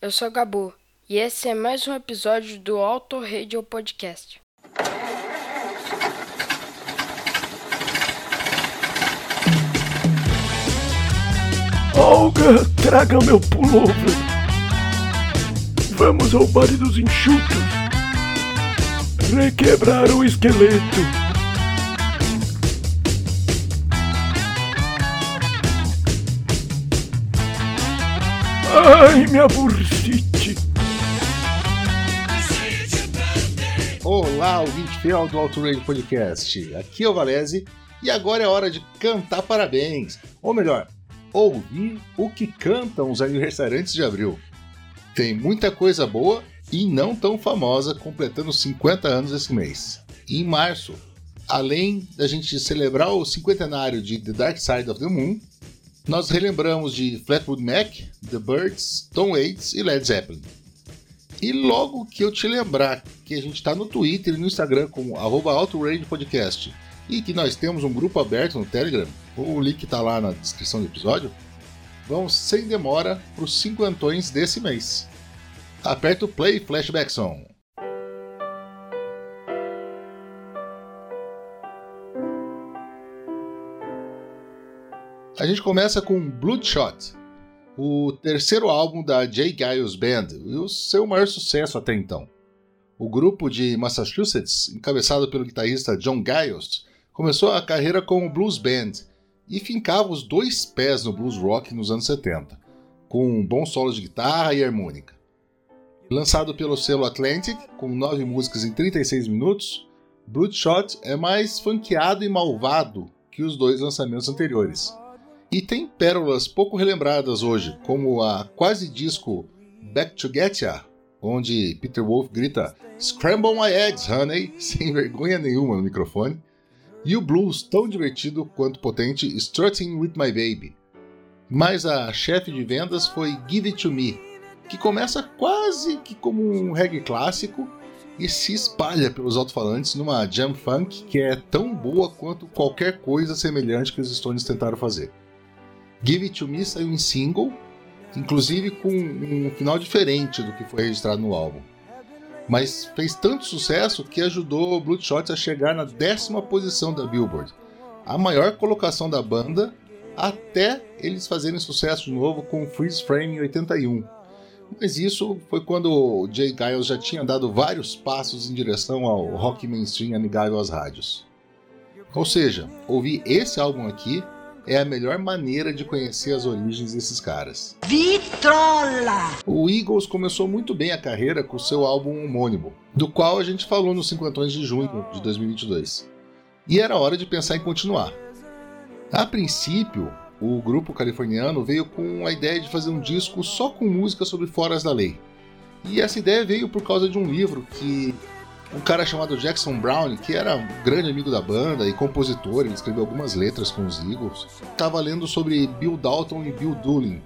eu sou Gabu e esse é mais um episódio do Auto Radio Podcast. Olga, traga meu pullover. Vamos ao baile dos enxutos. Requebrar o esqueleto. Ai, minha bursite. Olá, ouvinte fiel do Alto Radio Podcast. Aqui é o Valese e agora é hora de cantar parabéns. Ou melhor, ouvir o que cantam os aniversariantes de abril. Tem muita coisa boa e não tão famosa completando 50 anos esse mês. Em março, além da gente celebrar o cinquentenário de The Dark Side of the Moon, nós relembramos de Flatwood Mac, The Birds, Tom Waits e Led Zeppelin. E logo que eu te lembrar que a gente está no Twitter e no Instagram como arroba Podcast e que nós temos um grupo aberto no Telegram, o link está lá na descrição do episódio, vamos sem demora para os cinquentões desse mês. Aperta o play flashback song. A gente começa com Bloodshot, o terceiro álbum da Jay Giles Band e o seu maior sucesso até então. O grupo de Massachusetts, encabeçado pelo guitarrista John Giles, começou a carreira como blues band e fincava os dois pés no blues rock nos anos 70, com um bom solo de guitarra e harmônica. Lançado pelo selo Atlantic, com nove músicas em 36 minutos, Bloodshot é mais funkeado e malvado que os dois lançamentos anteriores. E tem pérolas pouco relembradas hoje, como a quase disco Back to Get Ya, onde Peter Wolf grita Scramble my eggs, honey, sem vergonha nenhuma no microfone, e o blues tão divertido quanto potente Strutting with My Baby. Mas a chefe de vendas foi Give It To Me, que começa quase que como um reggae clássico e se espalha pelos alto-falantes numa jam funk que é tão boa quanto qualquer coisa semelhante que os Stones tentaram fazer. Give It To Me saiu em single, inclusive com um final diferente do que foi registrado no álbum. Mas fez tanto sucesso que ajudou Bloodshot a chegar na décima posição da Billboard, a maior colocação da banda até eles fazerem sucesso de novo com Freeze Frame em 81. Mas isso foi quando o Jay Giles já tinha dado vários passos em direção ao rock mainstream amigável às rádios. Ou seja, ouvir esse álbum aqui é a melhor maneira de conhecer as origens desses caras. Vitrola! O Eagles começou muito bem a carreira com seu álbum homônimo, do qual a gente falou nos 50 de junho de 2022. E era hora de pensar em continuar. A princípio, o grupo californiano veio com a ideia de fazer um disco só com música sobre foras da lei. E essa ideia veio por causa de um livro que um cara chamado Jackson Brown, que era um grande amigo da banda e compositor, ele escreveu algumas letras com os Eagles, estava lendo sobre Bill Dalton e Bill Doolin,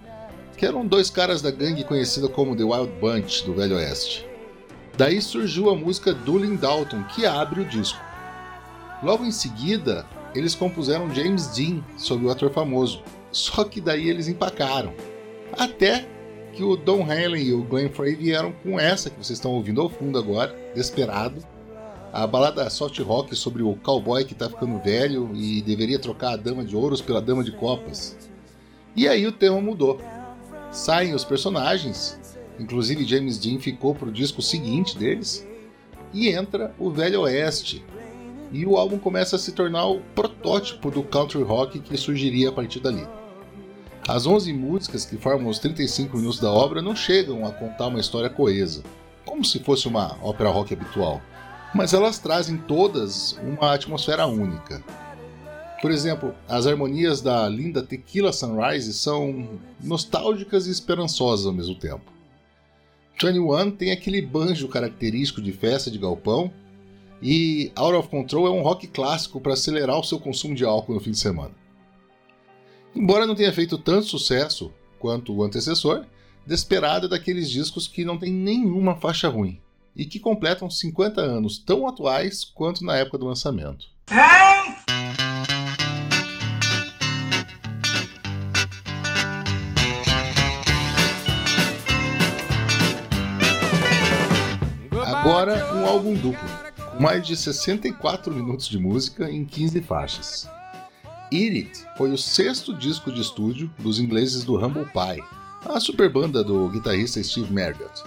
que eram dois caras da gangue conhecida como The Wild Bunch do Velho Oeste. Daí surgiu a música Doolin Dalton, que abre o disco. Logo em seguida, eles compuseram James Dean sobre o ator famoso, só que daí eles empacaram. Até que o Don Henley e o Glenn Frey vieram com essa que vocês estão ouvindo ao fundo agora, Desperado. A balada soft rock sobre o cowboy que está ficando velho e deveria trocar a dama de ouros pela dama de copas. E aí o tema mudou. Saem os personagens, inclusive James Dean ficou pro disco seguinte deles, e entra o Velho Oeste. E o álbum começa a se tornar o protótipo do country rock que surgiria a partir dali. As 11 músicas que formam os 35 minutos da obra não chegam a contar uma história coesa, como se fosse uma ópera rock habitual, mas elas trazem todas uma atmosfera única. Por exemplo, as harmonias da linda Tequila Sunrise são nostálgicas e esperançosas ao mesmo tempo. 21 tem aquele banjo característico de festa de galpão, e Out of Control é um rock clássico para acelerar o seu consumo de álcool no fim de semana. Embora não tenha feito tanto sucesso quanto o antecessor, Desperado é daqueles discos que não tem nenhuma faixa ruim e que completam 50 anos tão atuais quanto na época do lançamento. Agora, um álbum duplo, com mais de 64 minutos de música em 15 faixas. Eat It foi o sexto disco de estúdio dos ingleses do Humble Pie, a super banda do guitarrista Steve Marriott.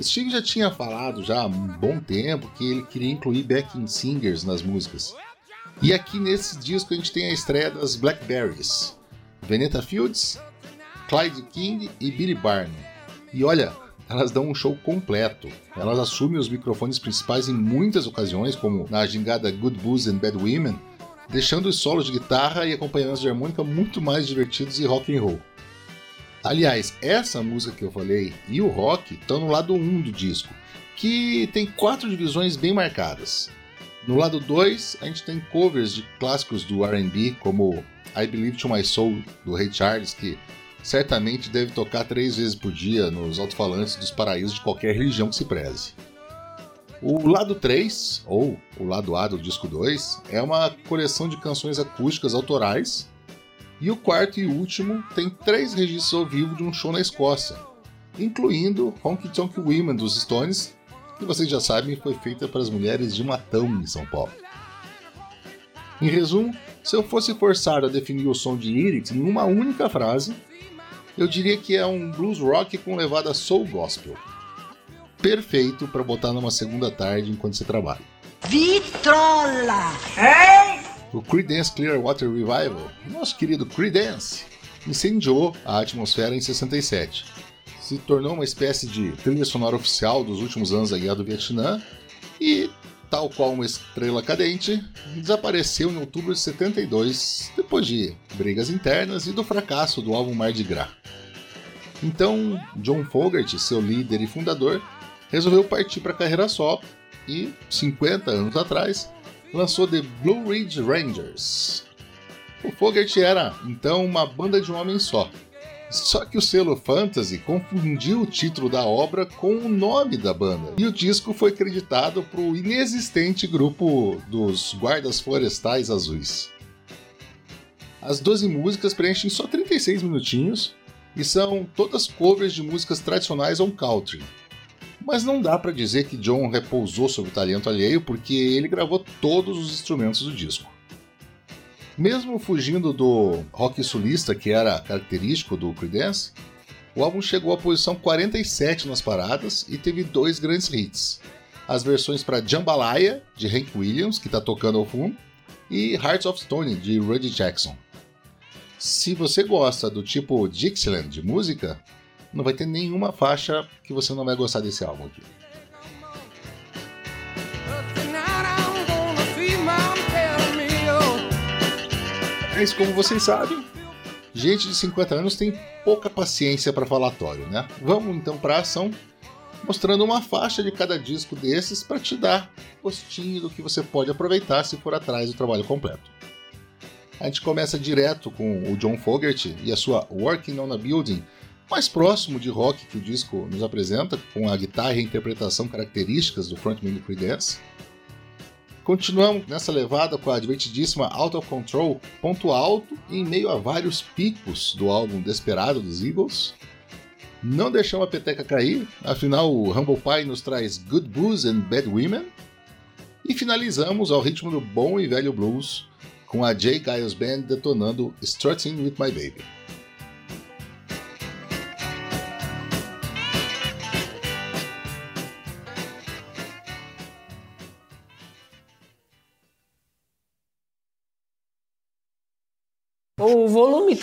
Steve já tinha falado já há um bom tempo que ele queria incluir backing singers nas músicas. E aqui nesse disco a gente tem a estreia das Blackberries, Veneta Fields, Clyde King e Billy Barnum. E olha, elas dão um show completo. Elas assumem os microfones principais em muitas ocasiões, como na gingada Good Booze and Bad Women, deixando os solos de guitarra e acompanhamentos de harmônica muito mais divertidos e rock and roll. Aliás, essa música que eu falei e o rock estão no lado 1 do disco, que tem quatro divisões bem marcadas. No lado 2, a gente tem covers de clássicos do R&B, como I Believe to My Soul, do Ray Charles, que certamente deve tocar três vezes por dia nos alto-falantes dos paraísos de qualquer religião que se preze. O lado 3, ou o lado A do disco 2, é uma coleção de canções acústicas autorais. E o quarto e último tem três registros ao vivo de um show na Escócia, incluindo Honky Tonk Women dos Stones, que vocês já sabem foi feita para as mulheres de Matão em São Paulo. Em resumo, se eu fosse forçado a definir o som de Lyrics em uma única frase, eu diria que é um blues rock com levada soul gospel perfeito para botar numa segunda tarde enquanto você trabalha. Vitrola! Hein? O Creedence Clearwater Revival, nosso querido Creedence, incendiou a atmosfera em 67. Se tornou uma espécie de trilha sonora oficial dos últimos anos da Guerra do Vietnã e, tal qual uma estrela cadente, desapareceu em outubro de 72, depois de brigas internas e do fracasso do álbum Mar de Gras. Então, John Fogerty, seu líder e fundador, resolveu partir para a carreira solo e, 50 anos atrás, lançou The Blue Ridge Rangers. O Fogerty era, então, uma banda de um homem só. Só que o selo Fantasy confundiu o título da obra com o nome da banda, e o disco foi creditado para o inexistente grupo dos Guardas Florestais Azuis. As 12 músicas preenchem só 36 minutinhos e são todas covers de músicas tradicionais on country, mas não dá para dizer que John repousou sobre o talento alheio, porque ele gravou todos os instrumentos do disco. Mesmo fugindo do rock sulista que era característico do Creedence, o álbum chegou à posição 47 nas paradas e teve dois grandes hits: as versões para Jambalaya, de Hank Williams, que está tocando ao fundo, e Hearts of Stone, de Rudy Jackson. Se você gosta do tipo Dixieland de música, não vai ter nenhuma faixa que você não vai gostar desse álbum aqui. Mas como vocês sabem, gente de 50 anos tem pouca paciência para falatório, né? Vamos então para ação, mostrando uma faixa de cada disco desses para te dar gostinho do que você pode aproveitar se for atrás do trabalho completo. A gente começa direto com o John Fogerty e a sua Working on a Building, mais próximo de rock que o disco nos apresenta, com a guitarra e a interpretação características do frontman do Creedence. Continuamos nessa levada com a divertidíssima Out of Control, ponto alto em meio a vários picos do álbum Desperado dos Eagles. Não deixamos a peteca cair, afinal o Humble Pie nos traz Good Booze and Bad Women. E finalizamos ao ritmo do bom e velho blues, com a Jay Giles Band detonando Strutting With My Baby.